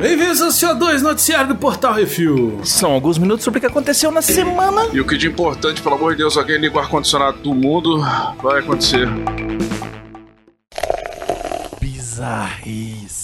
Bem-vindos ao CO2 Noticiário do Portal Refil. São alguns minutos sobre o que aconteceu na semana. E o que de importante, pelo amor de Deus, alguém liga o ar-condicionado do mundo, vai acontecer. Bizarrice.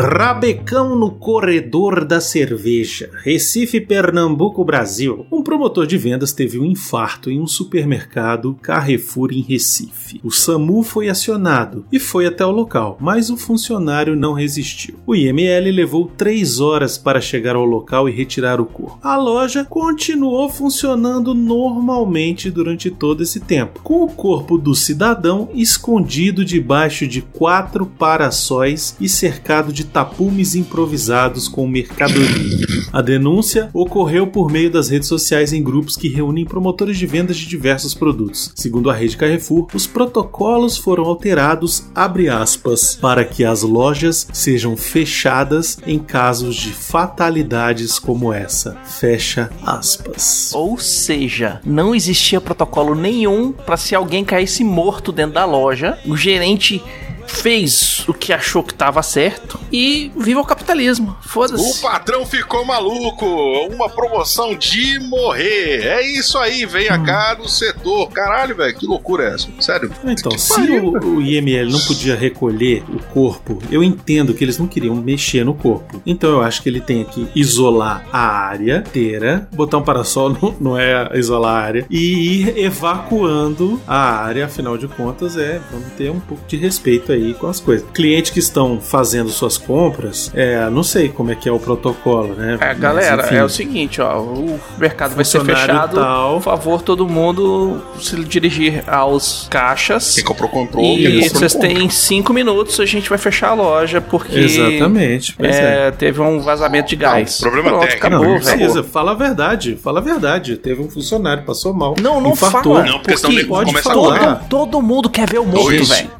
Rabecão no corredor da cerveja. Recife, Pernambuco, Brasil. Um promotor de vendas teve um infarto em um supermercado Carrefour em Recife. O SAMU foi acionado e foi até o local, mas o funcionário não resistiu. O IML levou três horas para chegar ao local e retirar o corpo. A loja continuou funcionando normalmente durante todo esse tempo, com o corpo do cidadão escondido debaixo de quatro paraçóis e cercado de tapumes improvisados com mercadoria. A denúncia ocorreu por meio das redes sociais em grupos que reúnem promotores de vendas de diversos produtos. Segundo a rede Carrefour, os protocolos foram alterados, aspas, para que as lojas sejam fechadas em casos de fatalidades como essa. Fecha aspas. Ou seja, não existia protocolo nenhum para se alguém caísse morto dentro da loja, o gerente fez o que achou que estava certo e viva o capitalismo. Foda-se. O patrão ficou maluco. Uma promoção de morrer. É isso aí, venha cá no setor. Caralho, velho, que loucura é essa? Sério. Então, Que se pariu, o, o IML não podia recolher o corpo, eu entendo que eles não queriam mexer no corpo. Então eu acho que ele tem que isolar a área inteira, botar um parasol não, não é isolar a área, e ir evacuando a área, afinal de contas, é, vamos ter um pouco de respeito aí com as coisas. Clientes que estão fazendo suas compras, é, não sei como é que é o protocolo, né? É, Mas, galera, enfim. é o seguinte, ó, o mercado vai ser fechado. tal. Por favor, todo mundo se dirigir aos caixas. Quem comprou, comprou. Quem E comprou, vocês têm cinco minutos, a gente vai fechar a loja, porque Exatamente, é. é, teve um vazamento de gás. Não, problema Pronto, técnico. Não, acabou, não velho. precisa. Fala a verdade. Fala a verdade. Teve um funcionário, passou mal. Não, não infartou. fala. Não, porque porque pode falar. todo, todo mundo quer ver o morto, velho.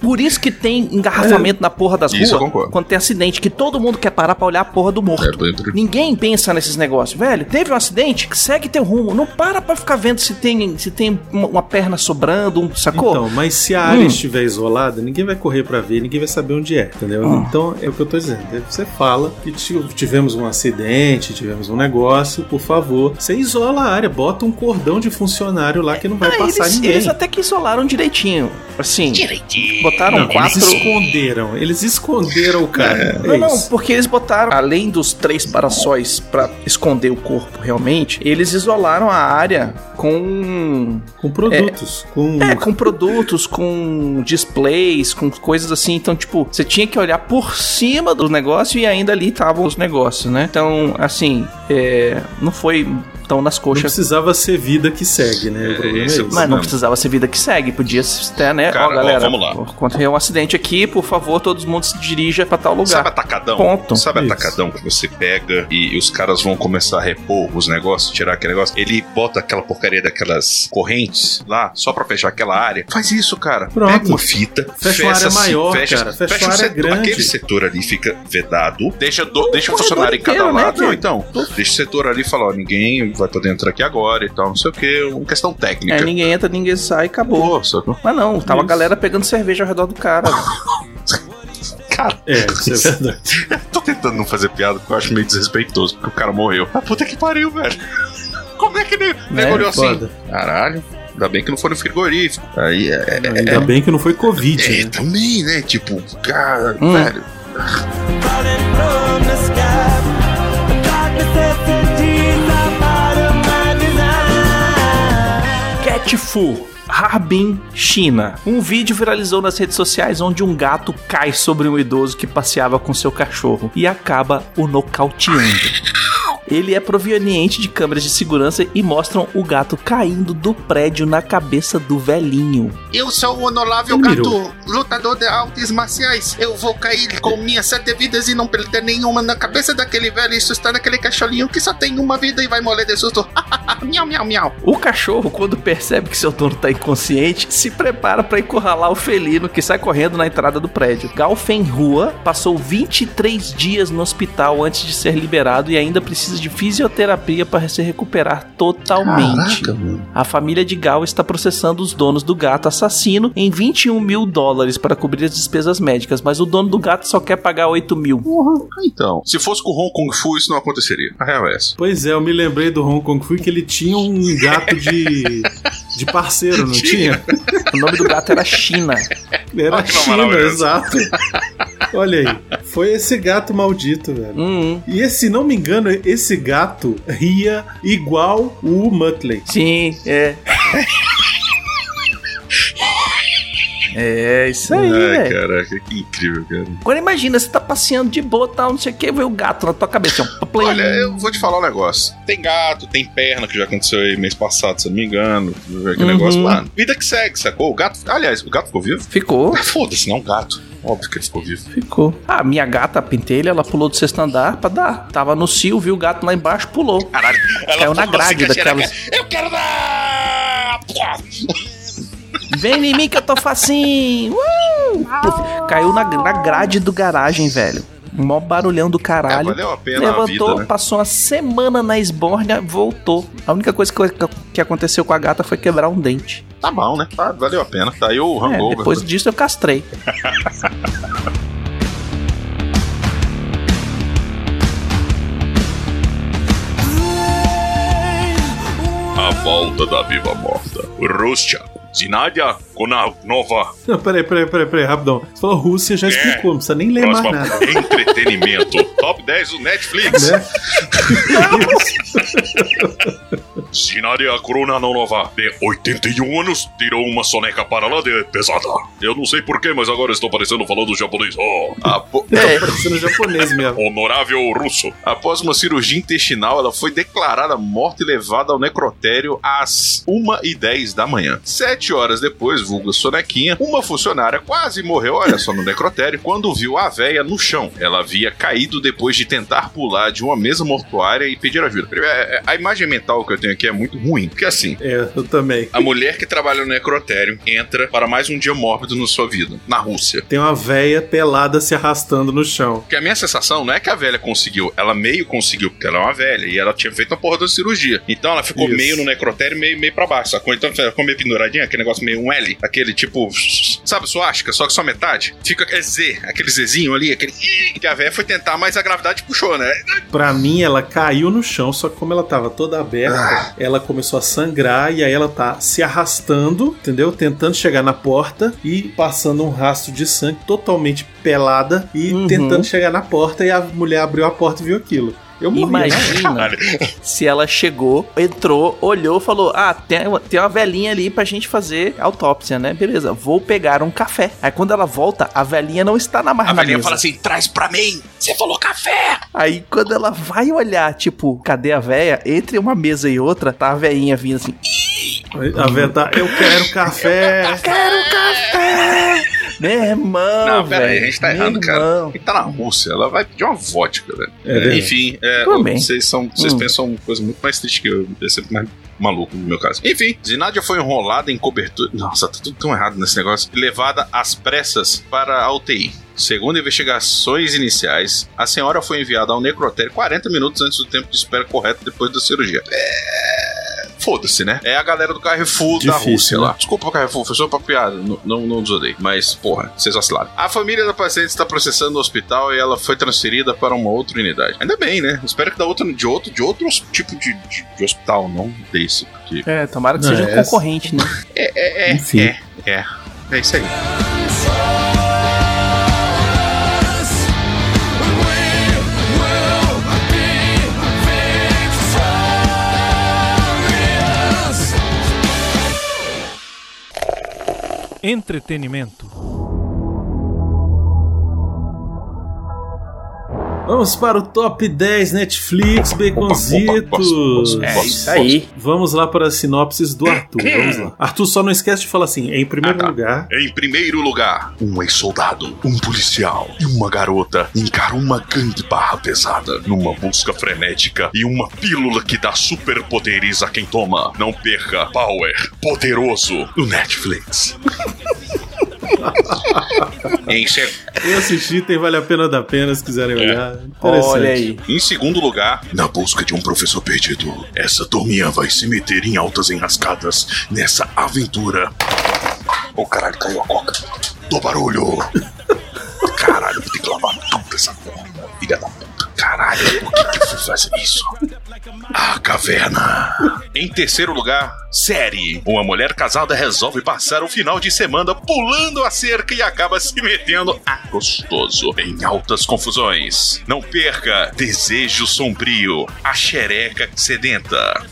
Por isso que tem engarrafamento na porra das Isso ruas quando tem acidente, que todo mundo quer parar pra olhar a porra do morto. É, Ninguém pensa nesses negócios, velho. Teve um acidente, segue teu rumo. Não para pra ficar vendo se tem, se tem uma, uma perna sobrando, um, sacou? Então, mas se a área Hum. estiver isolada, ninguém vai correr pra ver, ninguém vai saber onde é, entendeu? Hum. Então, é o que eu tô dizendo. Você fala que ti- tivemos um acidente, tivemos um negócio, por favor, você isola a área, bota um cordão de funcionário lá que não vai Ah, passar eles, ninguém. eles até que isolaram direitinho. Assim, botaram Não, quatro. Eles esconderam, eles esconderam o cara. É, Não, não, isso. porque eles botaram, além dos três paraçóis pra esconder o corpo realmente, eles isolaram a área com. Com produtos, com É, com produtos, com displays, com coisas assim. Então, tipo, você tinha que olhar por cima do negócio e ainda ali estavam os negócios, né? Então, assim, é, não foi tão nas não coxas. precisava ser vida que segue, né? O problema é é o esse. Mas não Não. precisava ser vida que segue, podia ter, né? Cara, ó, galera, ó, vamos lá. quando tem um acidente aqui, por favor, todo mundo se dirija pra tal lugar. Sabe atacadão? Ponto. Sabe Isso. atacadão que você pega e, os caras vão começar a repor os negócios, tirar aquele negócio? Ele bota aquela porcaria daquelas correntes lá, só pra fechar aquela área. Faz isso, cara. Pronto. Pega uma fita, Fecha uma área essa- maior, fecha, cara. Fecha fecha uma o área setor, grande. Aquele setor ali fica vedado. Deixa, do, deixa o funcionário em cada inteiro, né? Não, então, deixa o setor ali e fala: ó, ninguém vai poder entrar aqui agora e tal, não sei o que. Uma questão técnica. É, ninguém entra, ninguém sai, acabou. Sacou? Mas não, tava a Isso. galera pegando cerveja ao redor do cara. Cara, É, isso é verdade. tô tentando não fazer piada porque eu acho meio desrespeitoso, porque o cara morreu. Ah, puta que pariu, velho. Como é que ele nego olhou assim? foda. Caralho, ainda bem que não foi no frigorífico. Aí é. é, Ainda bem que não foi Covid, é, né? também, né? Tipo, cara, Hum. velho. Catfu. Harbin, China. Um vídeo viralizou nas redes sociais onde um gato cai sobre um idoso que passeava com seu cachorro e acaba o nocauteando. Ele é proveniente de câmeras de segurança e mostram o gato caindo do prédio na cabeça do velhinho. Eu sou o honorável gato, lutador de artes marciais. Eu vou cair com minhas sete vidas e não perder nenhuma na cabeça daquele velho e assustar aquele cachorrinho que só tem uma vida e vai morrer de susto. miau, miau, miau. O cachorro, quando percebe que seu dono tá inconsciente, se prepara para encurralar o felino que sai correndo na entrada do prédio. Galfenrua passou 23 dias no hospital antes de ser liberado e ainda precisa de fisioterapia para se recuperar totalmente. mano. A família de Gal está processando os donos do gato assassino em 21 mil dólares para cobrir as despesas médicas, mas o dono do gato só quer pagar 8 mil. Então, se fosse com o Hong Kong Fu, isso não aconteceria. A real é essa. Pois é, eu me lembrei do Hong Kong Fu que ele tinha um gato de, de parceiro, não tinha? O nome do gato era China. Era China, exato. Olha aí, foi esse gato maldito, velho. Hum, E esse, se não me engano, esse gato ria igual o Muttley. sim, é. É, isso aí, Ai, caraca, que incrível, cara. Agora imagina, você tá passeando de boa, tal, não sei o que, vê o gato na tua cabeça. plim. Olha, eu vou te falar um negócio. Tem gato, tem perna, que já aconteceu aí mês passado, se eu não me engano. Aquele Uhum. negócio, mano. Vida que segue, sacou? O gato. Aliás, o gato ficou vivo? Ficou, Ah, Foda-se, não, gato. Óbvio que ele ficou vivo. ficou. Ah, minha gata, a pentelha, ela pulou do sexto andar pra dar. Tava no cio, viu o gato lá embaixo, pulou. Caralho, ela Caiu na grade assim, cara, daquelas- Eu quero dar! Vem em mim que eu tô facinho. Uh! Puf, Caiu na, na grade do garagem, velho. Mó barulhão do É, caralho. valeu a pena a Levantou, vida, né? passou uma semana na esbórnia, voltou. A única coisa que, que aconteceu com a gata foi quebrar um dente. Tá bom, né? Tá, valeu a pena. Tá aí o É, hangover. depois disso eu castrei. A volta da viva morta. Rússia de Nadia Zinadia Konanova. Não, peraí, peraí, peraí, peraí, rapidão. Você falou Rússia, já explicou, não precisa nem ler mais Próxima nada. entretenimento. Top 10 do Netflix. Né? Zinadia Konanova, de 81 anos, tirou uma soneca para lá de pesada. Eu não sei porquê, mas agora estou parecendo falando japonês. Oh, apo- É. Parecendo japonês mesmo. Honorável russo. Após uma cirurgia intestinal, ela foi declarada morta e levada ao necrotério às 1h10 da manhã. Sete horas depois, vulga sonequinha, uma funcionária quase morreu, olha só, no necrotério, quando viu a véia no chão. Ela havia caído depois de tentar pular de uma mesa mortuária e pedir ajuda. É- é- A imagem mental que eu tenho aqui é muito ruim, porque assim, É, eu também. a mulher que trabalha no necrotério entra para mais um dia mórbido na sua vida, na Rússia. Tem uma véia pelada se arrastando no chão. Porque a minha sensação não é que a velha conseguiu, ela meio conseguiu, porque ela é uma velha e ela tinha feito a porra da cirurgia. Então ela ficou Isso. meio no necrotério, meio, meio pra baixo, sacou? Então ela ficou meio penduradinha, aquele negócio meio um L, aquele tipo, sabe, suástica, só que só metade. Fica é Z, aquele Zzinho ali, aquele. Que a velha foi tentar, mas a gravidade puxou, né? Pra mim, ela caiu no chão, só que como ela tava toda aberta, ela começou a sangrar e aí ela tá se arrastando, entendeu? Tentando chegar na porta e passando um rastro de sangue totalmente pelada e Uhum. tentando chegar na porta e a mulher abriu a porta e viu aquilo. Eu morri. né? Imagina se ela chegou, entrou, olhou, falou: Ah, tem, uma- tem uma velhinha ali pra gente fazer autópsia, né? Beleza, vou pegar um café. Aí quando ela volta, a velhinha não está na mais A velhinha fala assim: traz pra mim, você falou café! Aí quando ela vai olhar, tipo, cadê a véia? Entre uma mesa e outra, tá a velhinha vindo assim. A véia tá, eu quero café. Quero café! Meu irmão, Não, pera aí, velho, a gente tá meu errado, cara. irmão. Quem tá na Rússia, ela vai pedir uma vodka, velho. É verdade. Enfim, é, vocês, são, vocês Hum. pensam coisa muito mais triste que eu. É sempre mais maluco no meu caso. Enfim, Zinadia foi enrolada em cobertura. Nossa, tá tudo tão errado nesse negócio. E levada às pressas para a UTI. Segundo investigações iniciais, a senhora foi enviada ao necrotério 40 minutos antes do tempo de espera correto depois da cirurgia. É. Foda-se, né? É a galera do Carrefour da Difícil, Rússia né? lá. Desculpa, Carrefour, foi só pra piada. Não, não, não desodei. Mas, porra, vocês vacilaram. A família da paciente está processando o hospital e ela foi transferida para uma outra unidade. Ainda bem, né? Espero que da outra, de outro, de outro tipo de, de, de hospital, não desse. Porque. É, tomara que Não, seja um essa- concorrente, né? É, é, é. Enfim. É, é. É isso aí. Entretenimento. Vamos para o top 10 Netflix, Baconzitos. É isso aí. Vamos lá para as sinopses do Arthur. Vamos lá. Arthur, só não esquece de falar assim: em primeiro Ah, tá. lugar. Em primeiro lugar, um ex-soldado, um policial e uma garota encaram uma grande barra pesada numa busca frenética e uma pílula que dá superpoderes a quem toma. Não perca Power Poderoso no Netflix. em, se- Eu assisti, tem Vale a Pena da Pena, se quiserem olhar. Interessante. Olha aí. em segundo lugar, na busca de um professor perdido, essa turminha vai se meter em altas enrascadas nessa aventura. Ô caralho, caiu a coca. Do barulho. Caralho, vou ter que lavar tudo essa porra, filha da puta. Caralho, por que que eu fui fazer isso? A caverna. Em terceiro lugar, série. Uma mulher casada resolve passar o final de semana pulando a cerca e acaba se metendo a gostoso em altas confusões. Não perca Desejo Sombrio, a xereca sedenta.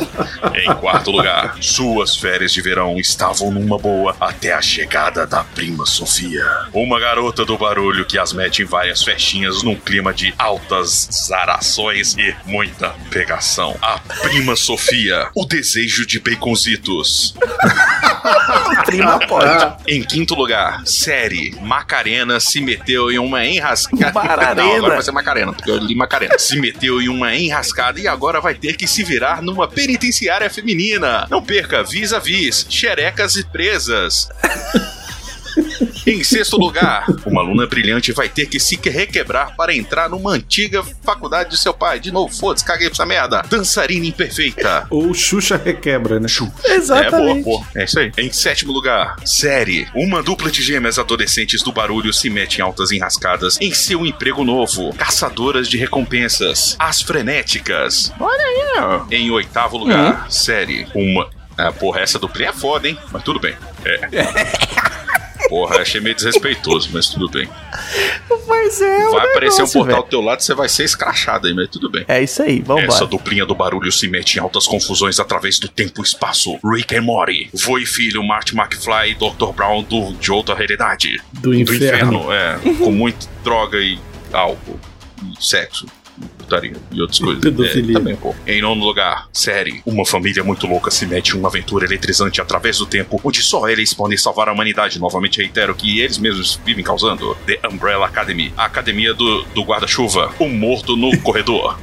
em quarto lugar, suas férias de verão estavam numa boa até a chegada da prima Sofia. Uma garota do barulho que as mete em várias festinhas num clima de altas zarações e muita pegação. A prima Sofia, o desejo de baconzitos. Prima pode. Em quinto lugar, série Macarena se meteu em uma enrascada. Macarena. Não, agora vai ser Macarena, porque eu li Macarena. Se meteu em uma enrascada e agora vai ter que se virar numa penitenciária feminina. Não perca Vis a Vis, Xerecas e Presas. Em sexto lugar, uma aluna brilhante vai ter que se requebrar para entrar numa antiga faculdade de seu pai. De novo, foda-se, caguei pra essa merda. Dançarina imperfeita. Ou Xuxa requebra, né? Exatamente. É, boa, boa. É isso aí. Em sétimo lugar, série. Uma dupla de gêmeas adolescentes do barulho se mete em altas enrascadas em seu emprego novo. Caçadoras de recompensas. As frenéticas. Olha aí. Em oitavo lugar, série. Uma. Ah, porra, essa duplinha é foda, hein? Mas tudo bem. É. Porra, achei meio desrespeitoso, mas tudo bem. Mas é. o Vai aparecer um negócio, portal velho. do teu lado e você vai ser escrachado aí, mas tudo bem. É isso aí, vambora. Essa duplinha do barulho se mete em altas confusões através do tempo e espaço. Rick and Morty, vô e filho, Marty McFly e Dr. Brown do, de outra realidade. Do inferno. é. com muita droga e álcool, e sexo, putaria e outras coisas. Pedofilia. É, também, pô. Em nono lugar, série. Uma família muito louca se mete em uma aventura eletrizante através do tempo, onde só eles podem salvar a humanidade. Novamente reitero que eles mesmos vivem causando. The Umbrella Academy, a academia do, do guarda-chuva, o morto no corredor.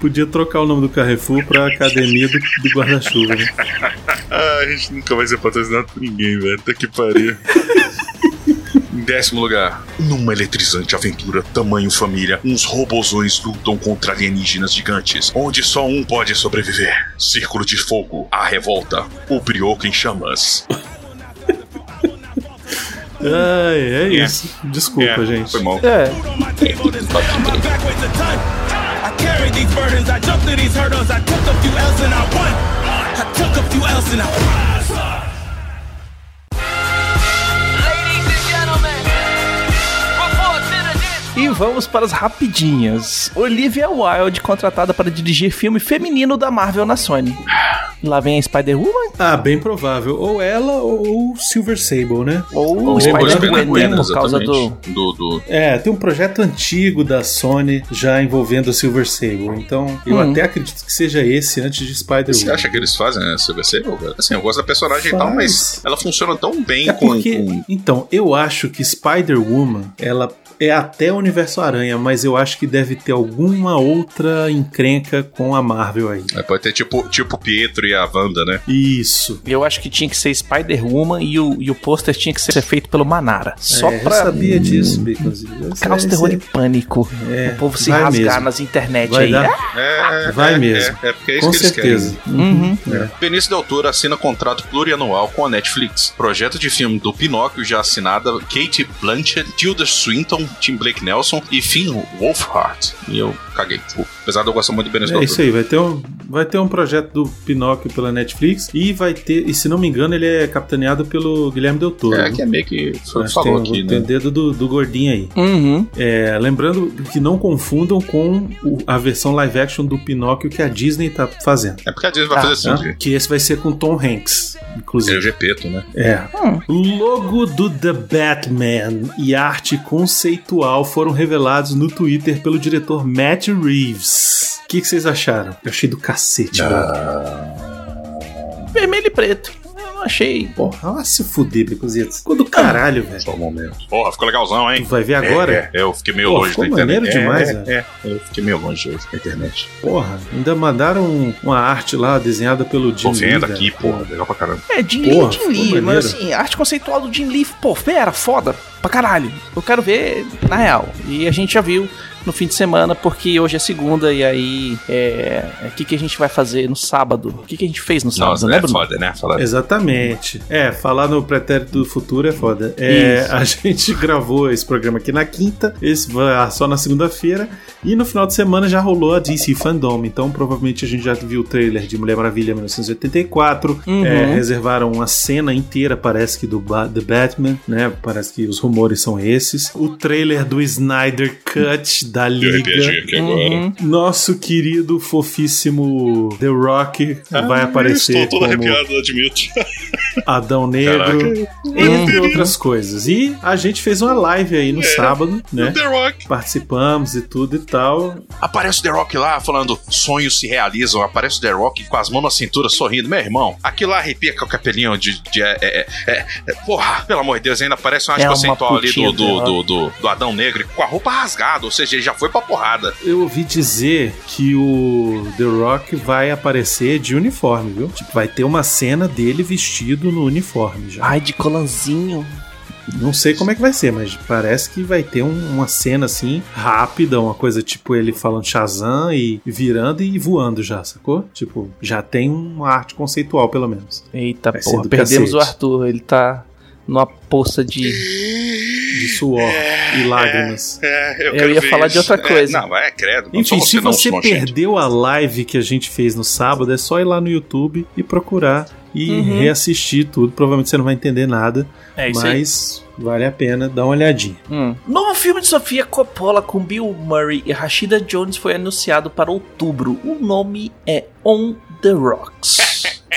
Podia trocar o nome do Carrefour pra Academia do, do Guarda-Chuva. Né? Ah, a gente nunca vai ser patrocinado por ninguém, velho. Até que pariu. Em décimo lugar, numa eletrizante aventura tamanho família, uns robozões lutam contra alienígenas gigantes, onde só um pode sobreviver. Círculo de Fogo, a revolta, o brioco em chamas. Ai, é isso. Desculpa, gente. Foi mal. É. on E vamos para as rapidinhas. Olivia Wilde contratada para dirigir filme feminino da Marvel na Sony. Lá vem a Spider-Woman Ah, bem provável. Ou ela ou o Silver Sable, né? ou Ou o Spider-Gwen, Gwen, né? Por causa do... do, do, É, tem um projeto antigo da Sony já envolvendo o Silver Sable. Então, eu Hum. até acredito que seja esse antes de Spider-Man. Você acha que eles fazem né, Silver Sable? Assim, eu gosto da personagem e tal, Faz. mas ela funciona tão bem É com, porque, com- então, eu acho que Spider-Woman, ela é até o Universo Aranha, mas eu acho que deve ter alguma outra encrenca com a Marvel aí. É, pode ter tipo, tipo Pietro e a Wanda, né? Isso. Eu acho que tinha que ser Spider-Woman e o, e o pôster tinha que ser feito pelo Manara. Só é, pra Eu sabia disso. Eu caos, terror sei. e pânico. É, o povo se rasgar mesmo. nas internet Vai aí. dar. É, Vai é, mesmo. É, é porque é isso Com que eles certeza. querem. Uhum. Benício Del Toro assina contrato plurianual com a Netflix. Projeto de filme do Pinóquio já assinada Kate Blanchett, Tilda Swinton, Tim Blake Nelson e Finn Wolfhard. E eu caguei. Apesar de eu gostar muito do Benício É isso aí, vai ter um, vai ter um projeto do Pinóquio pela Netflix. E vai ter, e se não me engano, ele é capitaneado pelo Guilherme Del Toro. É, que é meio que foi- falou tem, aqui, tem né? o dedo do, do gordinho aí. Uhum. É, lembrando que não confundam com o- a versão live action do Pinóquio que a Disney tá fazendo. É porque a Disney vai Ah, fazer assim, né? de- Que esse vai ser com Tom Hanks, é o inclusive. Gepeto, né? É. Hum. Logo do The Batman e arte conceitual foram revelados no Twitter pelo diretor Matt Reeves. O que, que vocês acharam? Eu achei do cacete, velho. Vermelho e preto. Eu não achei. Porra, vai se fuder, Becozitos. Ficou do caralho, velho. Só um momento. Porra, ficou legalzão, Tu hein? vai ver agora? É, é, eu fiquei meio Pô, longe ficou da internet. maneiro demais, é, é, é, eu fiquei meio longe hoje da internet. Porra, ainda mandaram um- uma arte lá desenhada pelo Jim Tô Lee, vendo velho. aqui, porra, legal pra caramba. É, Jim Lee, Porra, Jim ficou Lee, maneiro. mas assim, arte conceitual do Jim Lee, pô, fera, foda, pra caralho. Eu quero ver na real. E a gente já viu no fim de semana, porque hoje é segunda, e aí, é. O que, que a gente vai fazer no sábado? O que, que a gente fez no sábado, Nossa, né, é Bruno? foda, né? Falar Exatamente. É, falar no pretérito do futuro é foda. É, a gente gravou esse programa aqui na quinta, esse vai só na segunda-feira, e no final de semana já rolou a DC Fandom. Então, provavelmente a gente já viu o trailer de Mulher Maravilha 1984. Uhum. É, reservaram uma cena inteira, parece que do Ba- The Batman, né? Parece que os rumores são esses. O trailer do Snyder Cut da Liga. aqui agora. Uhum. Nosso querido, fofíssimo The Rock vai aparecer Ah, Estou todo como arrepiado, admito. Adão Negro, Caraca. entre outras coisas. E a gente fez uma live aí no É. sábado, né? The Rock. Participamos e tudo e tal. Aparece o The Rock lá falando sonhos se realizam. Aparece o The Rock com as mãos na cintura sorrindo. Meu irmão, aquilo lá arrepia com o capelinho de. de- é, é, é, é, porra, pelo amor de Deus, ainda aparece uma É uma conceitual ali do, do, do, do- do Adão Negro com a roupa rasgada. Ou seja, já foi pra porrada. Eu ouvi dizer que o The Rock vai aparecer de uniforme, viu? Tipo, vai ter uma cena dele vestido no uniforme já. Ai, de colanzinho. Não sei como é que vai ser, mas parece que vai ter um- uma cena assim, rápida, uma coisa tipo ele falando Shazam e virando e voando já, sacou? Tipo, já tem uma arte conceitual, pelo menos. Eita Vai porra, perdemos cacete. o Arthur. Ele tá numa poça de. De suor e lágrimas. É, Eu ia falar de outra coisa. É, não, é credo. Não Enfim, se não, você nojento. perdeu a live que a gente fez no sábado, é só ir lá no YouTube e procurar e Uhum. reassistir tudo. Provavelmente você não vai entender nada, É isso aí. mas vale a pena dar uma olhadinha. Hum. Novo filme de Sofia Coppola com Bill Murray e Rashida Jones foi anunciado para outubro. O nome é On the Rocks.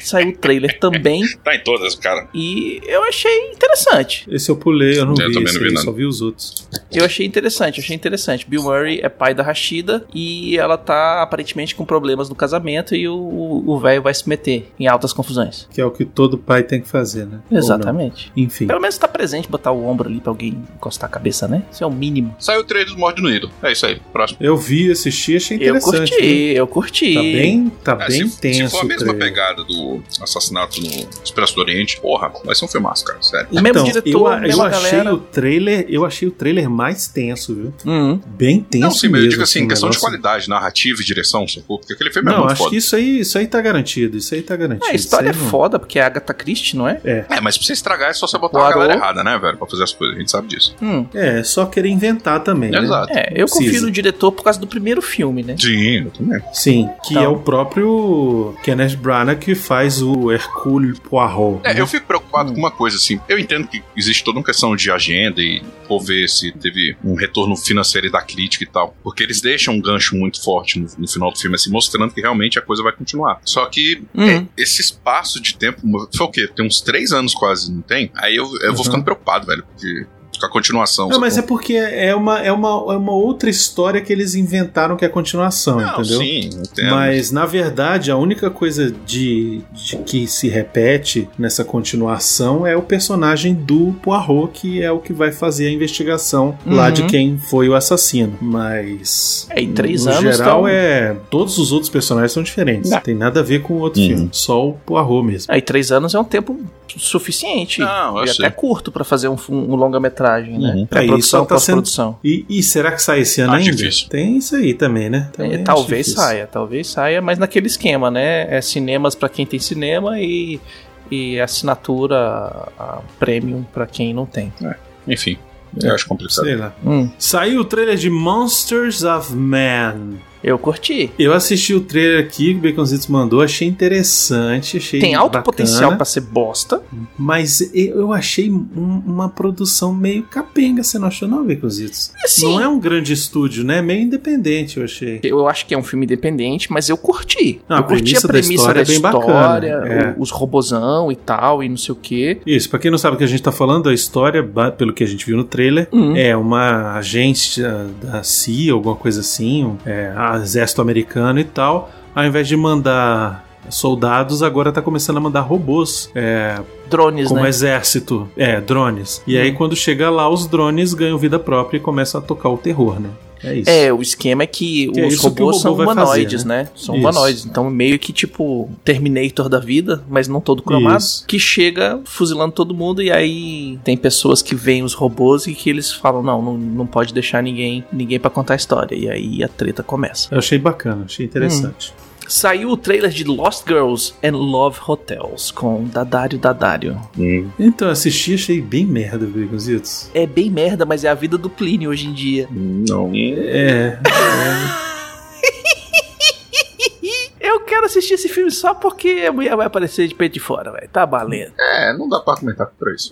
Saiu o trailer também Tá em todas, cara. e eu achei interessante. Esse eu pulei, eu não Eu vi, também esse não vi só vi os outros. Eu achei interessante, achei interessante. Bill Murray é pai da Rashida e ela tá aparentemente com problemas no casamento e o o velho vai se meter em altas confusões. Que é o que todo pai tem que fazer, né? Exatamente. Enfim. Pelo menos tá presente, botar o ombro ali pra alguém encostar a cabeça, né? Isso é o mínimo. Saiu o trailer do Morte no Nido. É isso aí. Próximo. Eu vi, assisti, achei Eu interessante. curti, viu? eu curti. Tá bem, tá É, bem se, tenso. se for a mesma pegada do assassinato no Expresso do Oriente, porra, vai ser um filmaço, cara. Sério. O mesmo Então, diretor, eu, eu mesma achei galera. o trailer, eu achei o trailer mais tenso, viu? Uhum. Bem tenso Não, sim, mas eu mesmo, digo assim, um questão de negócio- qualidade, narrativa e direção, sacou? Porque aquele filme é Não, muito acho foda. que isso aí, isso aí tá garantido, isso aí tá garantido. É, a história é não- foda, porque é Agatha Christie, não é? É, É, mas pra você estragar é só você botar a Poirot. galera errada, né, velho? Pra fazer as coisas, a gente sabe disso. Hum. é, só querer inventar também, né? Exato. É, eu Precisa. confio no diretor por causa do primeiro filme, né? Sim, eu também. Sim, que Então. é o próprio Kenneth Branagh que faz o Hercule Poirot. É, né? eu fico preocupado com uma coisa, assim. Eu entendo que existe toda uma questão de agenda e vou ver se teve um retorno financeiro da crítica e tal. Porque eles deixam um gancho muito forte no, no final do filme, assim, mostrando que realmente a coisa vai continuar. Só que Hum. é, esse espaço de tempo foi o quê? Tem uns três anos quase, não tem? Aí eu, eu vou Uhum. ficando preocupado, velho, porque com a continuação. Não, mas é sacou? porque é uma, é, uma, é uma outra história que eles inventaram que é a continuação, Não, entendeu? sim, entendo. Mas, na verdade, a única coisa de, de que se repete nessa continuação é o personagem do Poirot, que é o que vai fazer a investigação lá Uhum. de quem foi o assassino. Mas. É, em três no anos geral, tão- é. Todos os outros personagens são diferentes. Não. Tem nada a ver com o outro Uhum. filme. Só o Poirot mesmo. Aí três anos é um tempo suficiente. Não, eu e sei. até curto pra fazer um, um longa-metragem, né? Uhum. Pra É, e produção, só tá sendo- pós-produção. E, e será que sai esse ano Ah, ainda? difícil. Tem isso aí também, né? Também É, acho talvez difícil. saia, talvez saia, mas naquele esquema, né? É cinemas pra quem tem cinema e, e assinatura a premium pra quem não tem. Enfim, eu acho complicado. Sei lá. Hum. Saiu o trailer de Monsters of Man. Eu curti. Eu assisti o trailer aqui que o Baconzitos mandou, achei interessante, achei Tem alto bacana, potencial pra ser bosta. Mas eu achei um- uma produção meio capenga, você não achou não, Baconzitos? Assim, Não é um grande estúdio, né? Meio independente, eu achei. Eu acho que é um filme independente, mas eu curti. Não, a eu curti premissa a da premissa história da é bem história, bacana, é. os robozão e tal, e não sei o quê. Isso, pra quem não sabe o que a gente tá falando, a história, pelo que a gente viu no trailer, Hum. é uma agência da CIA, alguma coisa assim, é, a exército americano e tal. Ao invés de mandar soldados, agora tá começando a mandar robôs é, Drones, como né? exército. É, drones. E Hum. aí quando chega lá, os drones ganham vida própria e começam a tocar o terror, né? É isso. É, o esquema é que, Que é os que o robôs robô são humanoides, fazer, né? São Isso. humanoides. Então, meio que tipo Terminator da vida, mas não todo cromado. Isso. Que chega fuzilando todo mundo e aí tem pessoas que veem os robôs e que eles falam: não, não, não pode deixar ninguém ninguém para contar a história. E aí a treta começa. Eu achei bacana, achei interessante. Saiu o trailer de Lost Girls and Love Hotels com Dadário Dadário. Hum. Então, assisti achei bem merda, Baconzitos. É bem merda, mas é a vida do Plínio hoje em dia. Não. É. Eu quero assistir esse filme só porque a mulher vai aparecer de peito de fora, velho. Tá valendo. É, não dá pra comentar por isso.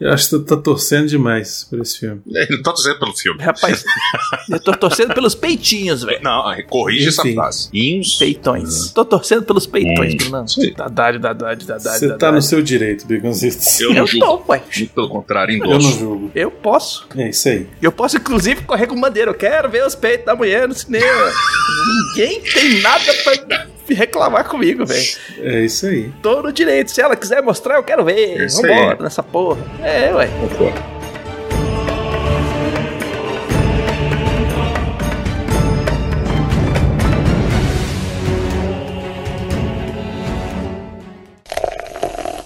Eu acho que tu tá torcendo demais por esse filme. Ele não tá dizendo pelo filme. Rapaz, eu tô torcendo pelos peitinhos, velho. Não, corrige essa frase. Ins. Peitões. Tô torcendo pelos peitões, Hum, Bruno. sim. Dadário, dadário, dadário. Você tá no seu direito, Baconzitos. Eu não Eu julgo. tô, ué. Pelo contrário, Eu não endosso. julgo. Eu posso. É isso aí. Eu posso, inclusive, correr com bandeira. Eu quero ver os peitos da mulher no cinema. Ninguém tem nada pra reclamar comigo, velho. É isso aí. Tô no direito. Se ela quiser mostrar, eu quero ver. Isso Vambora aí. nessa porra. É, ué. Concordo.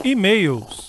E-mails.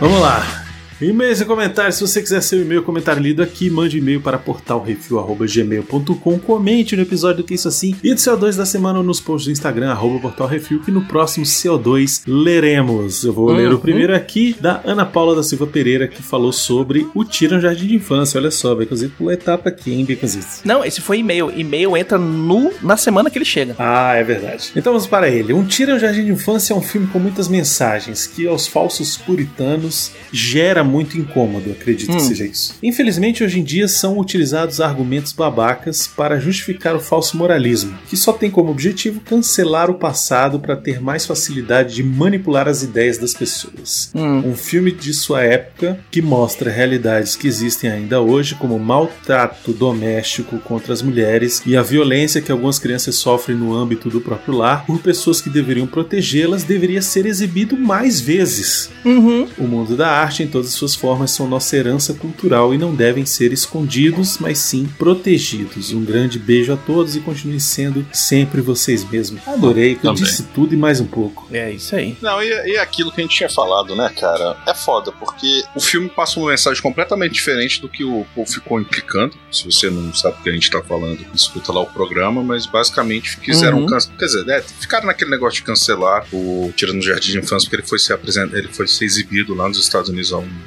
Vamos lá. E-mails e comentários. Se você quiser seu e-mail comentário lido aqui, mande e-mail para portalrefil.gmail.com. Comente no episódio do Que Isso Assim e do CO2 da semana nos posts do Instagram, arroba portalrefil, que no próximo CO2 leremos. Eu vou ler o Uhum. primeiro aqui da Ana Paula da Silva Pereira, que falou sobre o Tira no Jardim de Infância. Olha só, Baconzito pula etapa aqui, hein, Baconzito? Não, esse foi e-mail. E-mail entra no, na semana que ele chega. Ah, é verdade. Então vamos para ele. Um Tira no Jardim de Infância é um filme com muitas mensagens que aos falsos puritanos gera muito incômodo, acredito Hum. que seja isso. Infelizmente, hoje em dia são utilizados argumentos babacas para justificar o falso moralismo, que só tem como objetivo cancelar o passado para ter mais facilidade de manipular as ideias das pessoas. Hum. Um filme de sua época que mostra realidades que existem ainda hoje, como maltrato doméstico contra as mulheres e a violência que algumas crianças sofrem no âmbito do próprio lar por pessoas que deveriam protegê-las, deveria ser exibido mais vezes. Uhum. O mundo da arte, em todas as suas formas, são nossa herança cultural e não devem ser escondidos, mas sim protegidos. Um grande beijo a todos e continuem sendo sempre vocês mesmos. Adorei, que eu Também. disse tudo e mais um pouco. É isso aí. Não, e, e aquilo que a gente tinha falado, né, cara? É foda, porque o filme passa uma mensagem completamente diferente do que o povo ficou implicando. Se você não sabe o que a gente tá falando, escuta lá o programa, mas basicamente quiseram Uhum. cancelar. Quer dizer, né, ficaram naquele negócio de cancelar o Tirando no Jardim de Infância, porque ele foi ser apresentado, ele foi ser exibido lá nos Estados Unidos há um-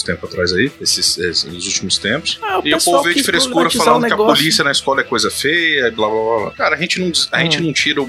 uns tempos atrás aí, esses, esses- nos últimos tempos. Ah, E o povo veio de frescura falando que a polícia na escola é coisa feia, e blá blá blá, blá. Cara, a gente não, a gente Hum. não tira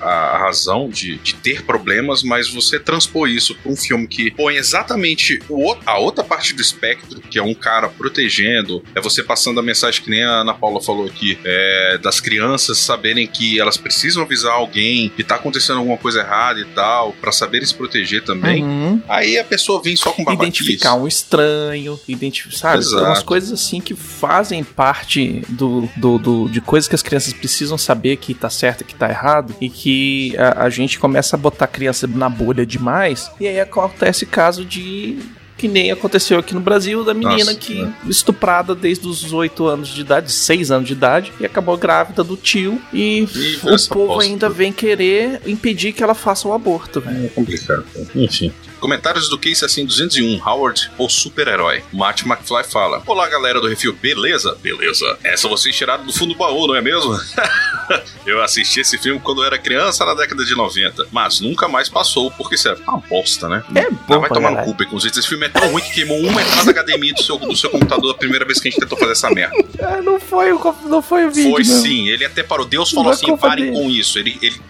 a, a razão de, de ter problemas, mas você transpor isso pra um filme que põe exatamente o, a outra parte do espectro, que é um cara protegendo, é você passando a mensagem que nem a Ana Paula falou aqui, é, das crianças saberem que elas precisam avisar alguém que tá acontecendo alguma coisa errada e tal, pra saberem se proteger também. Uhum. Aí a pessoa vem só com babaquice. Identificar um estranho, identificar, sabe? Exato. Umas coisas assim que fazem parte do, do, do- de coisas que as crianças precisam saber que tá certo e que tá errado, e que a, a gente começa a botar a criança na bolha demais, e aí acontece caso de. Que nem aconteceu aqui no Brasil, da menina Nossa, que né? estuprada desde os 8 anos de idade, 6 anos de idade, e acabou grávida do tio, e E o povo ainda vem querer impedir que ela faça o aborto. É complicado. Enfim. Comentários do Case assim 201, Howard, o super-herói. Marty McFly fala: Olá, galera do Refil, beleza? Beleza. Essa vocês tiraram do fundo do baú, não é mesmo? eu assisti esse filme quando eu era criança na década de 90, mas nunca mais passou, porque isso é uma bosta, né? É bom Ah, vai tomar no cu, Baconzitos. Esse filme é tão ruim que queimou uma entrada HDMI do seu, do seu computador a primeira vez que a gente tentou fazer essa merda. Ah, não foi o, não foi o vídeo, Foi não. sim, ele até parou. Deus Não falou é assim: parem dele. com isso. Ele, ele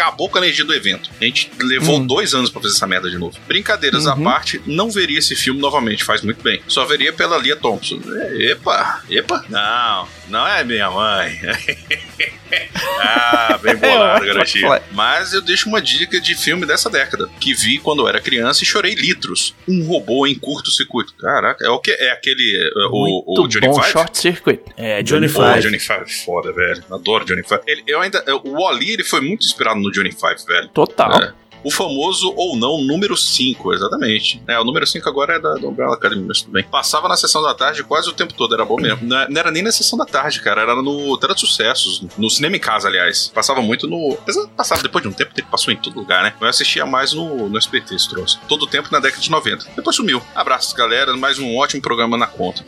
acabou com a energia do evento. A gente levou Hum. dois anos pra fazer essa merda de novo. Brincadeiras à Uhum. parte, não veria esse filme novamente, faz muito bem. Só veria pela Lia Thompson. É, Epa, epa. Não, não é minha mãe. ah, bem bolado, É, garotinho. Mas eu deixo uma dica de filme dessa década, que vi quando eu era criança e chorei litros. Um robô em curto-circuito. Caraca, é o que? É aquele. é, O, o Johnny bom, Five? Short Circuit. É, Johnny Pô, Five. Johnny Five, foda, velho. Adoro Johnny Five. Ele, eu ainda, o Wally ele foi muito inspirado no Johnny Five, velho. Total. É. O famoso ou não número 5, exatamente. É, o número 5 agora é da, da Umbrella Academy, mas tudo bem. Passava na sessão da tarde quase o tempo todo, era bom mesmo. Não, é- não era nem na sessão da tarde, cara, era no Tela de Sucessos, no Cinema em Casa, aliás. Passava muito no. apesar de Passava depois de um tempo, ele passou em todo lugar, né? Eu assistia mais no, no SPT, esse troço. Todo o tempo na década de 90. Depois sumiu. Abraços, galera. Mais um ótimo programa na conta.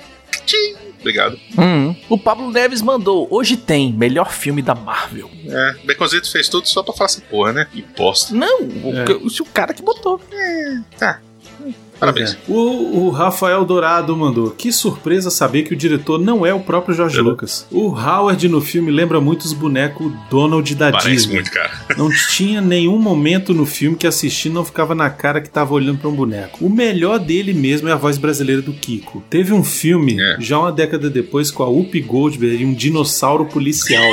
Tchim. Obrigado. Hum. O Pablo Neves mandou. Hoje tem melhor filme da Marvel. É, Beconzito fez tudo só pra falar essa porra, né? Que bosta. Não, o, É. que- o cara que botou. Parabéns. É. O, o Rafael Dourado mandou. Que surpresa saber que o diretor não é o próprio Jorge Eu- Lucas. O Howard no filme lembra muito os bonecos Donald da Parece Disney. muito, cara. Não tinha nenhum momento no filme que assistindo não ficava na cara que tava olhando pra um boneco. O melhor dele mesmo é a voz brasileira do Kiko. Teve um filme, É. já uma década depois, com a Whoopi Goldberg e um dinossauro policial.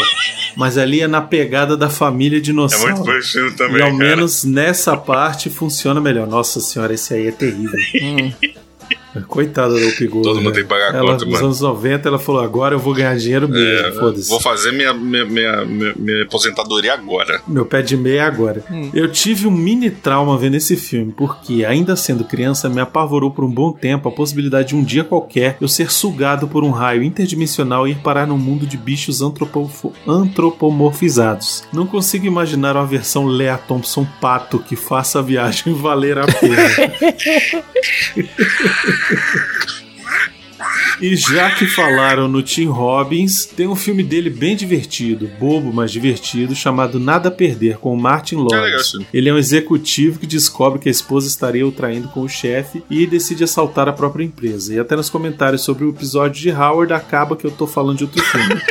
Mas ali é na pegada da família É dinossauro. muito bom esse filme também, e ao cara. menos nessa parte funciona melhor. Nossa senhora, esse aí é terrível. Hum. Coitada da Whoopi Goldberg. Todo mundo tem que pagar a ela, conta, nos mano. anos 90, ela falou: agora eu vou ganhar dinheiro mesmo. É, Foda-se. Vou fazer minha, minha, minha, minha, minha aposentadoria agora. Meu pé de meia agora. Hum. Eu tive um mini trauma vendo esse filme, porque, ainda sendo criança, me apavorou por um bom tempo a possibilidade de um dia qualquer eu ser sugado por um raio interdimensional e ir parar num mundo de bichos antropofo- antropomorfizados. Não consigo imaginar uma versão Lea Thompson pato que faça a viagem valer a pena. E já que falaram no Tim Robbins, tem um filme dele bem divertido, bobo, mas divertido, chamado Nada a Perder, com o Martin Lawrence. Ele é um executivo que descobre que a esposa estaria o traindo com o chefe e decide assaltar a própria empresa. E até nos comentários sobre o episódio de Howard acaba que eu tô falando de outro filme.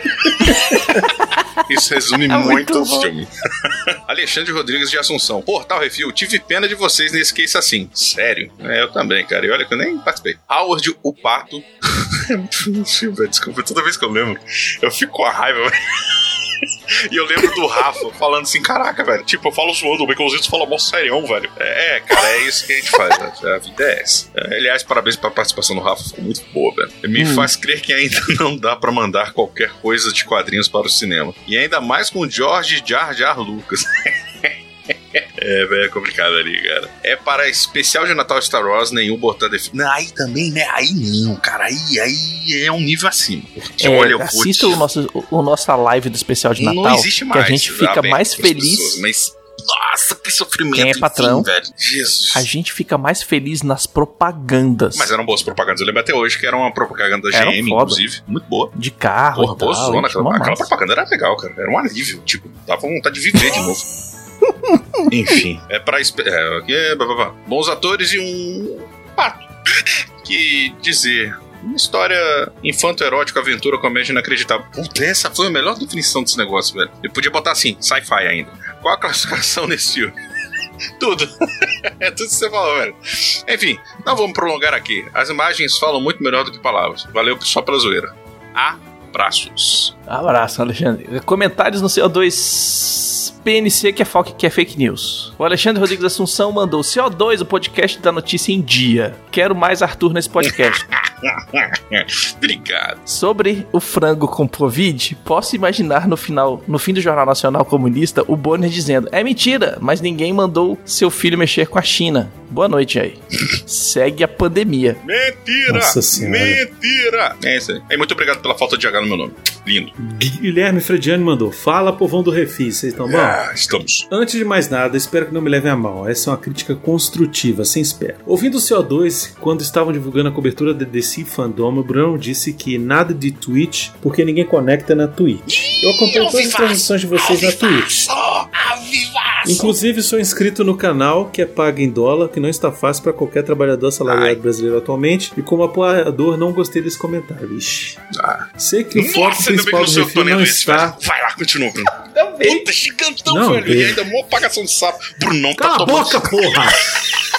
Isso resume É muito, muito o filme. Alexandre Rodrigues de Assunção. Portal Refil, tive pena de vocês nesse case assim. Sério? É, eu também, cara. E olha que eu nem participei. Howard, o Pato. é. Desculpa, toda vez que eu lembro, eu fico com a raiva, velho. E eu lembro do Rafa falando assim: caraca, velho. Tipo, eu falo zoando, o Baconzitos fala mó serião, velho. É, cara, é isso que a gente faz, né? A vida é essa. É, aliás, parabéns pela participação do Rafa, ficou muito boa, velho. Me Hum. faz crer que ainda não dá pra mandar qualquer coisa de quadrinhos para o cinema. E ainda mais com George Jar Jar Lucas. É, velho, é complicado ali, cara. É para especial de Natal Star Wars, nenhum botar defi... Não, aí também, né? Aí não, cara. Aí, aí é um nível acima. Porque, É, olha, assista te- o nosso, o, o nossa live do especial de Natal. não existe mais. Que a gente fica mais feliz. pessoas, mas, nossa, que sofrimento. Quem é enfim, patrão? velho. Jesus. A gente fica mais feliz nas propagandas. Mas eram boas propagandas. Eu lembro até hoje que era uma propaganda GM, foda. inclusive. Muito boa. De carro. Porra, e tal, boa zona. Aquela, aquela propaganda era legal, cara. Era um alívio. Tipo, dava vontade de viver de novo. Enfim, é pra. É, é, blá, blá, blá. Bons atores e um. pato. Que dizer. Uma história infanto-erótica, aventura, comédia inacreditável. Puta, essa foi a melhor definição desse negócio, velho. Eu podia botar assim, sci-fi ainda. Qual a classificação desse filme? Tudo. é tudo que você falou, velho. Enfim, não vamos prolongar aqui. As imagens falam muito melhor do que palavras. Valeu só pela zoeira. Abraços. Abraço, Alexandre. Comentários no CO2 PNC que é, fo- que é fake news. O Alexandre Rodrigues Assunção mandou CO2, o podcast da notícia em dia. Quero mais Arthur nesse podcast. Obrigado. Sobre o frango com Covid, posso imaginar no final, no fim do Jornal Nacional Comunista, o Bonner dizendo: É mentira, mas ninguém mandou seu filho mexer com a China. Boa noite aí. Segue a pandemia. Mentira! Nossa Senhora. Mentira! É isso aí. E muito obrigado pela falta de H no meu nome. Lindo. Guilherme Frediani mandou: Fala, povão do Refis, vocês estão bom? Ah, estamos. Antes de mais nada, espero que não me levem a mal. Essa é uma crítica construtiva, sem espera. Ouvindo o CO2, quando estavam divulgando a cobertura da DC Fandom, o Bruno disse que nada de Twitch, porque ninguém conecta na Twitch. Eu acompanho todas as transmissões de vocês na Twitch. Inclusive, sou inscrito no canal, que é pago em dólar, que não está fácil para qualquer trabalhador assalariado brasileiro atualmente. E como apoiador, não gostei desse comentário. Ixi. Ah. Sei que o foco Nossa, bem que principal eu do refil não está. Vai lá, continua, Bruno. Também. Puta, gigantão, Não, velho. E ainda mó pagação de sapo. Brunão tá Cala a tomando. boca, porra!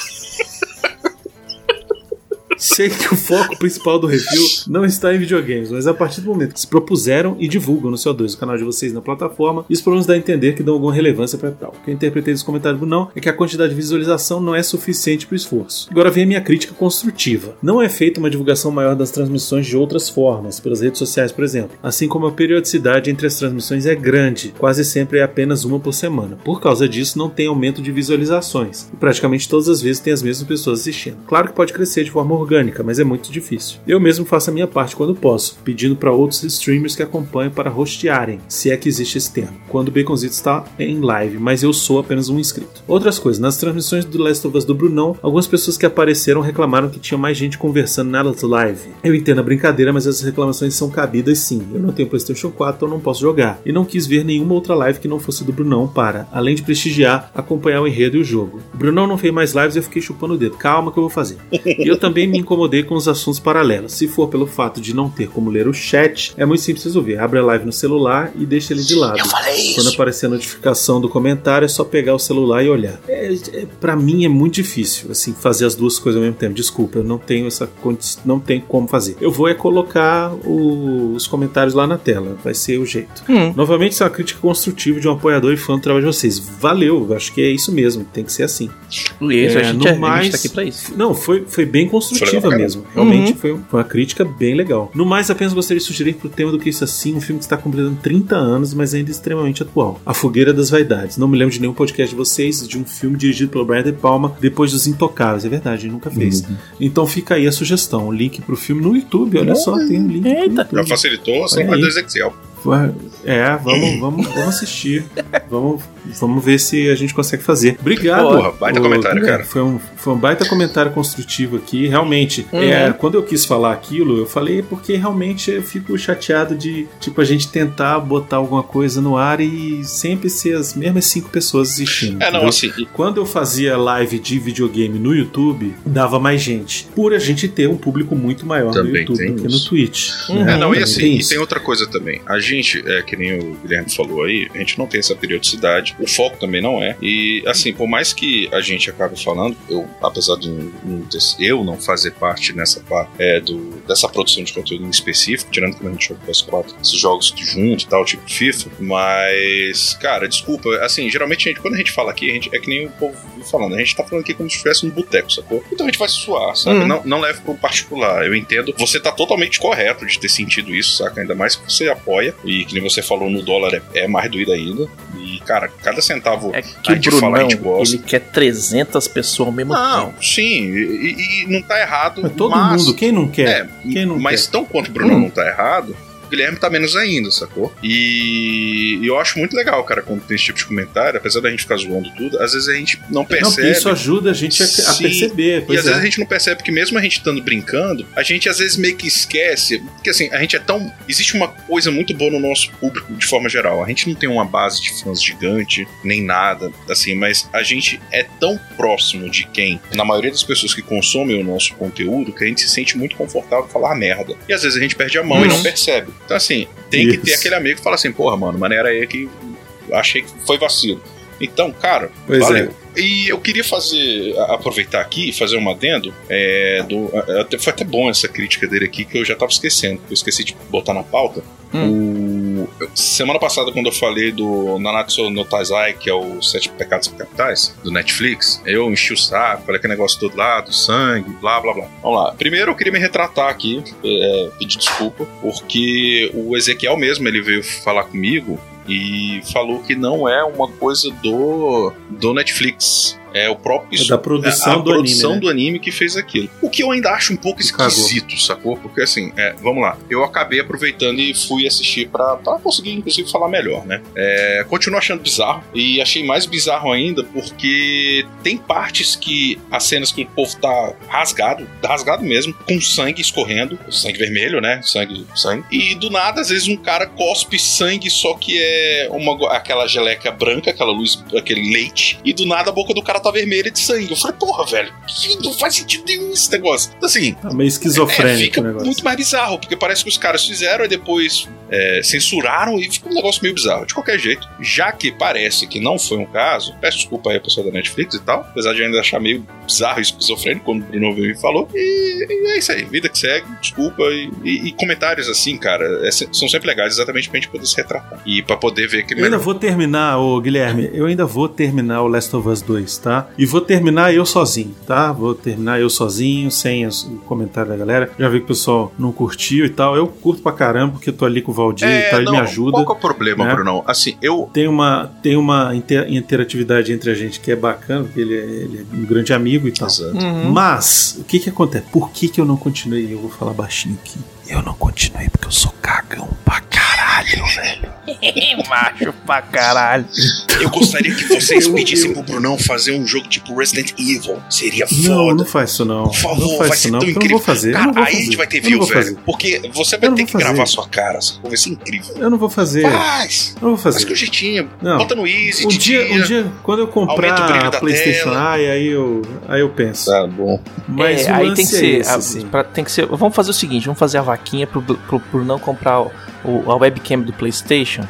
Sei que o foco principal do review não está em videogames, mas a partir do momento que se propuseram e divulgam no CO2 o canal de vocês na plataforma, isso pelo menos dá a entender que dão alguma relevância para tal. O que eu interpretei dos comentários do não é que a quantidade de visualização não é suficiente para o esforço. Agora vem a minha crítica construtiva. Não é feita uma divulgação maior das transmissões de outras formas, pelas redes sociais, por exemplo. Assim como a periodicidade entre as transmissões é grande, quase sempre é apenas uma por semana. Por causa disso, não tem aumento de visualizações. E praticamente todas as vezes tem as mesmas pessoas assistindo. Claro que pode crescer de forma orgânica, mas é muito difícil. Eu mesmo faço a minha parte quando posso, pedindo para outros streamers que acompanham para hostearem, se é que existe esse termo, quando o Baconzito está em live, mas eu sou apenas um inscrito. Outras coisas, nas transmissões do Last of Us do Brunão, algumas pessoas que apareceram reclamaram que tinha mais gente conversando nelas live. Eu entendo a brincadeira, mas essas reclamações são cabidas sim. Eu não tenho PlayStation 4, então não posso jogar. E não quis ver nenhuma outra live que não fosse do Brunão para, além de prestigiar, acompanhar o enredo e o jogo. O Brunão não fez mais lives e eu fiquei chupando o dedo. Calma que eu vou fazer. E eu também me incomodei com os assuntos paralelos. Se for pelo fato de não ter como ler o chat, é muito simples resolver. Abre a live no celular e deixa ele de lado. Eu falei Quando isso. aparecer a notificação do comentário, é só pegar o celular e olhar. É, é, para mim é muito difícil, assim, fazer as duas coisas ao mesmo tempo. Desculpa, eu não tenho essa não tenho como fazer. Eu vou é colocar o- os comentários lá na tela. Vai ser o jeito. Hum. Novamente, isso é uma crítica construtiva de um apoiador e fã do trabalho de vocês. Valeu, acho que é isso mesmo. Tem que ser assim. Isso, É, a, gente, é- a gente mais- tá aqui pra isso. Não, foi, foi bem Foi construtiva mesmo. Realmente Uhum. foi, um- uma crítica bem legal. No mais, apenas gostaria de sugerir pro tema do que isso assim, um filme que está completando 30 anos, mas ainda extremamente atual. A Fogueira das Vaidades. Não me lembro de nenhum podcast de vocês, de um filme dirigido pelo Brian De Palma, depois dos Intocáveis. É verdade, ele nunca fez. Uhum. Então fica aí a sugestão. O link pro filme no YouTube. Olha só, tem um link Eita. Já facilitou a Olha trabalho aí. É, vamos, vamos, vamos assistir. Vamos, vamos ver se a gente consegue fazer. Obrigado. Porra, baita Ô, comentário, cara. Foi um, foi um baita comentário construtivo aqui. Realmente, Uhum. é, quando eu quis falar aquilo, eu falei porque realmente eu fico chateado de, tipo, a gente tentar botar alguma coisa no ar e sempre ser as mesmas cinco pessoas assistindo. É, não, assim, e- Quando eu fazia live de videogame no YouTube, dava mais gente. Por a gente ter um público muito maior no Também YouTube tem do que no. Twitch. Uhum. É, não, e assim, tem e tem outra coisa também. A gente, é, que nem o Guilherme falou aí, a gente não tem essa periodicidade, o foco também não é. E assim, por mais que a gente acabe falando, eu, apesar de não ter- eu não fazer parte nessa parte é, do, dessa produção de conteúdo em específico, tirando que a gente joga PS4, esses jogos junto e tal, tipo FIFA, mas, cara, desculpa, assim, geralmente gente, quando a gente fala aqui, a gente, é que nem o povo falando, a gente tá falando aqui como se estivesse um boteco, sacou? Então a gente vai suar, sabe? Uhum. Não, não leve pro particular. Eu entendo, você tá totalmente correto de ter sentido isso, saca? Ainda mais que você apoia, e que nem você falou, no dólar é, é mais doído ainda. E, cara, cada centavo É que a o gente fala, a Brunão, gente gosta. ele quer 300 pessoas ao mesmo Não, tempo. sim, e, e- não tá errado. Mas todo mas, mundo, quem não quer? É, Quem não mas quer? tão quanto o Bruno Hum. não tá errado, Guilherme tá menos ainda, sacou? E, e eu acho muito legal, cara, quando tem esse tipo de comentário, apesar da gente ficar zoando tudo, às vezes a gente não Não, percebe. isso ajuda a gente a, a perceber. E às é. vezes a gente não percebe que mesmo a gente estando brincando, a gente às vezes meio que esquece. Porque assim, a gente é tão. Existe uma coisa muito boa no nosso público de forma geral. A gente não tem uma base de fãs gigante, nem nada, assim, mas a gente é tão próximo de quem, na maioria das pessoas que consomem o nosso conteúdo, que a gente se sente muito confortável em falar merda. E às vezes a gente perde a mão e Uhum. não percebe. Então, assim, tem que Isso. ter aquele amigo que fala assim, porra, mano, maneira aí que achei que foi vacilo. Então, cara, Pois valeu. é. E eu queria fazer, aproveitar aqui e fazer um adendo. É, do, até- foi até bom essa crítica dele aqui, que eu já tava esquecendo. Eu esqueci de botar na pauta. O, eu- semana passada, quando eu falei do Nanatsu no Taizai, que é o Sete Pecados Capitais, do Netflix, eu enchi o saco, falei aquele negócio todo lá, do sangue, blá blá blá. Vamos lá. Primeiro eu queria me retratar aqui, é, pedir desculpa, porque o Ezequiel mesmo, ele veio falar comigo e falou que não é uma coisa do, do Netflix. É o próprio. É da produção a, a do produção anime, né? do anime que fez aquilo. O que eu ainda acho um pouco Cagou. esquisito, sacou? Porque assim, é, vamos lá. Eu acabei aproveitando e fui assistir pra, pra conseguir, inclusive, falar melhor, né? É, continuo achando bizarro. E achei mais bizarro ainda porque tem partes que as cenas que o povo tá rasgado, rasgado mesmo, com sangue escorrendo, sangue vermelho, né? Sangue, sangue. E do nada, às vezes, um cara cospe sangue, só que é uma, aquela geleca branca, aquela luz, aquele leite, e do nada a boca do cara tá vermelha de sangue. Eu falei, porra, velho, que não faz sentido nenhum esse negócio. Então, assim, Tá meio é, esquizofrênico fica o negócio. muito mais bizarro, porque parece que os caras fizeram e depois é, censuraram e fica um negócio meio bizarro. De qualquer jeito, já que parece que não foi um caso, peço desculpa aí a pessoa da Netflix e tal, apesar de ainda achar meio bizarro e esquizofrênico, como o Bruno me falou. E, e é isso aí, vida que segue, desculpa. E, e- e comentários assim, cara, é são sempre legais, exatamente pra gente poder se retratar. E pra poder ver que Eu ainda vou terminar, ô Guilherme, eu ainda vou terminar o Last of Us 2, tá? E vou terminar eu sozinho, tá? Vou terminar eu sozinho, sem as- o comentário da galera. Já vi que o pessoal não curtiu e tal. Eu curto pra caramba, porque eu tô ali com o Valdir e tal, ele me ajuda. Qual que é o problema, né? Brunão? Assim, eu. Tem uma, tem uma inter- interatividade entre a gente que é bacana, porque ele é, ele é um grande amigo e tal. Exato. Uhum. Mas, o que que acontece? Por que que eu não continuei? Eu vou falar baixinho aqui. Eu não continuei porque eu sou cagão pra caralho, velho. Macho pra caralho. Eu gostaria que vocês pedissem pro Brunão fazer um jogo tipo Resident Evil. Seria Não, foda. não faz isso não. Por favor, não faz vai isso ser não, tão porque eu não incrível. vou fazer. Cara, não vou aí a fazer. gente vai ter não view, velho. fazer. Porque você vai não ter que fazer. gravar sua cara, vai ser incrível. Eu não vou fazer. Faz! Eu não vou Faz fazer. com jeitinho. Não. Bota no Easy, Um dia, um dia, quando eu o comprar a PlayStation. Eye, aí eu, aí eu penso. Tá bom. Mas É, o aí tem que é ser, esse, a- pra- tem que ser. Vamos fazer o seguinte, vamos fazer a vaquinha pro, pro, pro não comprar o, o- a webcam do PlayStation.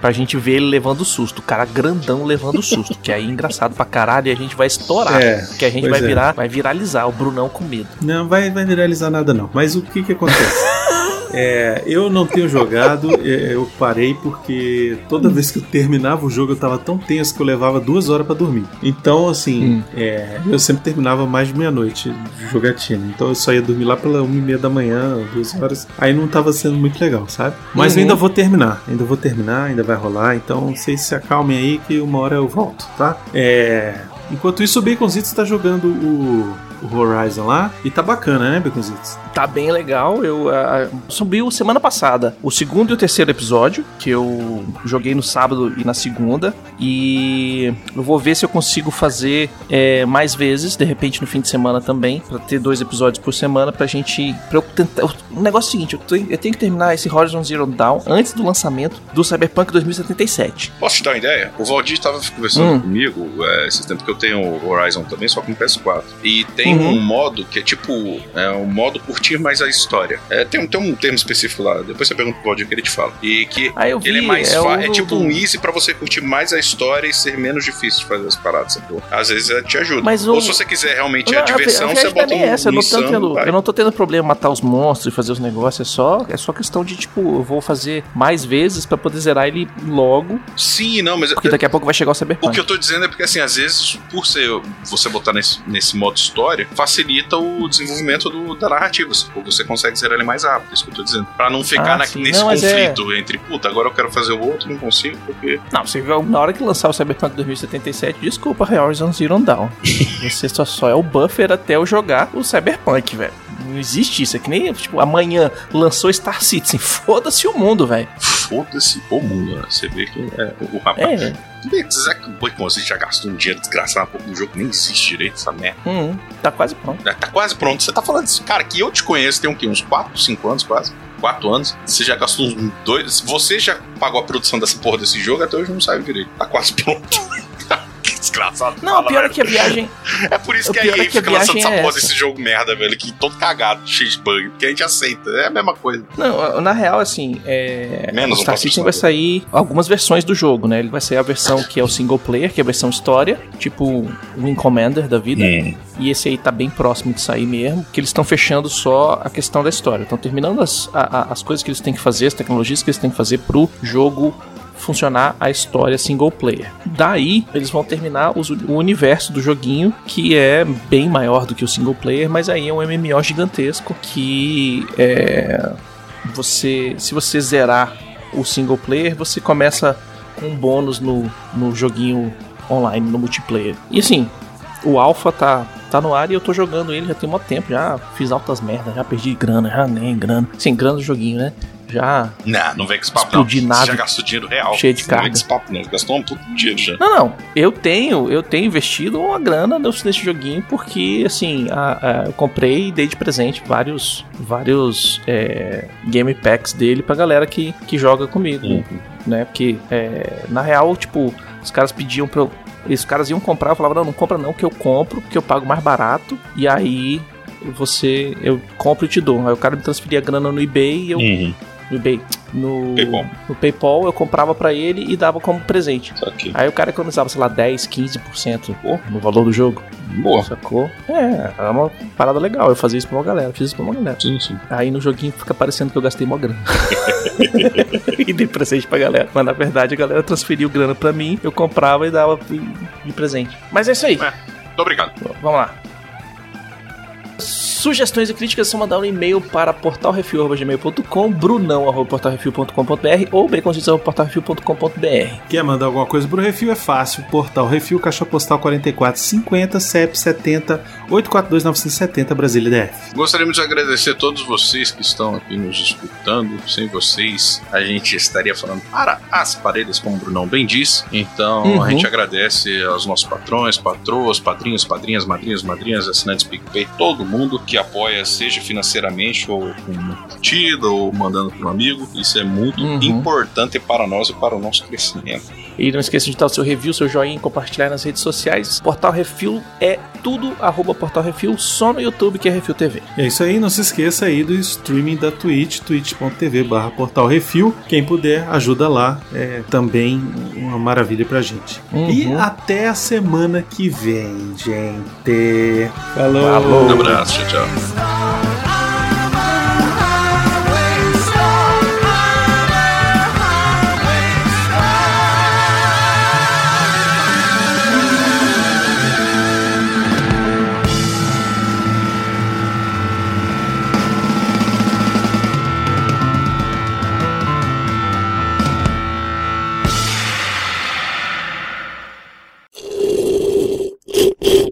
Pra gente ver ele levando susto, o cara grandão levando susto, que aí é engraçado pra caralho e a gente vai estourar. É, que a gente vai é. virar, vai viralizar o Brunão com medo. Não, vai, vai viralizar nada não. Mas o que que acontece? É, eu não tenho jogado, é, eu parei porque toda vez que eu terminava o jogo eu tava tão tenso que eu levava duas horas pra dormir. Então, assim, Hum. é, eu sempre terminava mais de meia-noite de jogatina. Então eu só ia dormir lá pela uma e meia da manhã, duas horas. Aí não tava sendo muito legal, sabe? Mas eu Uhum. ainda vou terminar, ainda vou terminar, ainda vai rolar. Então vocês se acalmem aí que uma hora eu volto, tá? É. Enquanto isso, o Baconzitos tá jogando o, o Horizon lá e tá bacana, né, Baconzitos? Tá bem legal. Eu ah, subiu semana passada o segundo e o terceiro episódio, que eu joguei no sábado e na segunda. E eu vou ver se eu consigo fazer é, mais vezes, de repente no fim de semana também, pra ter dois episódios por semana pra gente. Pra eu tentar. O negócio é o seguinte: eu tenho, eu tenho que terminar esse Horizon Zero Dawn antes do lançamento do Cyberpunk 2077. Posso te dar uma ideia? O Valdir estava conversando Hum. comigo é, esses tempos que eu tenho o Horizon também, só com o PS4. E tem Uhum. um modo que é tipo é um modo curtir mais a história. É, tem, um- tem um termo específico lá, depois você pergunta pro Valdir que ele te fala. E que vi. ele é mais é, fa- o é tipo um easy pra você curtir mais a história e ser menos difícil de fazer as paradas, sacou? Às vezes é, te ajuda. Mas Ou o- se você quiser realmente Não, a diversão, a você viagem tá bota nem um essa, eu não, tô insano, tendo, eu não tô tendo problema em matar os monstros e fazer os negócios, é só, é só questão de, tipo, eu vou fazer mais vezes pra poder zerar ele logo, Sim, não, mas porque daqui a pouco vai chegar o O Cyberpunk. que eu tô dizendo é porque, assim, às vezes, por ser você botar nesse, nesse modo história, facilita o desenvolvimento do- da narrativa. Ou você consegue zerar ele mais rápido, é isso que eu tô dizendo. Pra não ficar Ah, na- nesse Não, é- conflito entre, puta, agora eu quero fazer o outro, não consigo, porque. Não, você viu, na hora que lançar o Cyberpunk 2077, desculpa, Horizon Zero Dawn. você só, só é o buffer até eu jogar o Cyberpunk, velho. Não existe isso, é que nem, tipo, amanhã lançou Star Citizen, foda-se o mundo, velho. Foda-se o mundo, né? Você vê que é, o rapaz. É, Zack Boy, você já gastou um dinheiro desgraçado pouco no jogo, nem existe direito essa merda. hum, tá quase pronto. Já Tá quase pronto. Você tá falando isso, cara, que eu te conheço tem um quê? Uns 4, 5 anos quase. 4 anos. Você já gastou uns dois. Você já pagou a produção dessa porra desse jogo, até hoje não saiu direito. Tá quase pronto. que desgraçado. Não, Fala, o pior é que a viagem, É por isso o que a EA é que a fica lançando viagem essa é porra desse jogo merda, velho, que todo cagado, cheio de bug, que a gente aceita. É a mesma coisa. Não, na real, assim, é. Menos o um Star Citizen vai sair algumas versões do jogo, né? Ele vai sair a versão que é o single player, que é a versão história, tipo o Wing Commander da vida. E esse aí tá bem próximo de sair mesmo, que eles estão fechando só a questão da história. Estão terminando as, a- a- as coisas que eles têm que fazer, as tecnologias que eles têm que fazer pro jogo funcionar a história single player. Daí, eles vão terminar os- o universo do joguinho, que é bem maior do que o single player, mas aí é um MMO gigantesco que é você, se você zerar o single player, você começa com um bônus no, no joguinho online, no multiplayer. E assim, o Alpha tá, tá no ar e eu tô jogando ele já tem muito tempo. Já fiz altas merdas, já perdi grana, já nem grana. Sem grana do joguinho, né? Já. Não, não vem com esse papo, Explodir não. nave já gastou dinheiro real. cheia de Não vem carga. com esse papo, não. Gastou um puto dinheiro já. Não, não. Eu tenho, eu tenho investido uma grana nesse nesse joguinho porque, assim, a- a- eu comprei e dei de presente vários, vários é, game packs dele pra galera que, que joga comigo, Uhum. né? Porque, é, na real, tipo, os caras pediam pra eu... Os caras iam comprar, eu falava, não, não compra não, que eu compro, porque eu pago mais barato, e aí você, eu compro e te dou. Aí o cara me transferia a grana no eBay e eu, Uhum. No eBay, no PayPal. no PayPal, eu comprava pra ele e dava como presente. Aí o cara economizava, sei lá, 10, 15% pô, no valor do jogo. Boa. Sacou? É, é uma parada legal. Eu fazia isso pra uma galera, fiz isso pra uma galera. Sim, sim. Aí no joguinho fica parecendo que eu gastei mó grana. e dei presente pra galera. Mas na verdade a galera transferiu grana pra mim, eu comprava e dava de de presente. Mas é isso aí. Muito obrigado. Vamos lá. Sugestões e críticas são mandar um e-mail para portalrefil.gmail.com, brunão.portalrefil.com.br ou baconzitos.portalrefil.com.br. Quer mandar alguma coisa pro Refil? É fácil. Portal Refil, Caixa Postal 4450, CEP 70 842 970, Brasília DF. Gostaríamos de agradecer a todos vocês que estão aqui nos escutando. Sem vocês, a gente estaria falando para as paredes, como o Brunão bem disse. Então, Uhum. a gente agradece aos nossos patrões, patroas, padrinhos, padrinhas, madrinhas, madrinhas, assinantes PicPay, todo mundo que apoia, seja financeiramente ou com uma curtida ou mandando para um amigo. Isso é muito Uhum. importante para nós e para o nosso crescimento. E não esqueça de dar o seu review, seu joinha e compartilhar nas redes sociais. Portal Refil é tudo, arroba Portal Refil, só no YouTube que é Refil TV. É isso aí, não se esqueça aí do streaming da Twitch, twitch.tv barra Portal Refil. Quem puder, ajuda lá. É também uma maravilha pra gente. Uhum. E até a semana que vem, gente. Falou! Falou. Um abraço, tchau,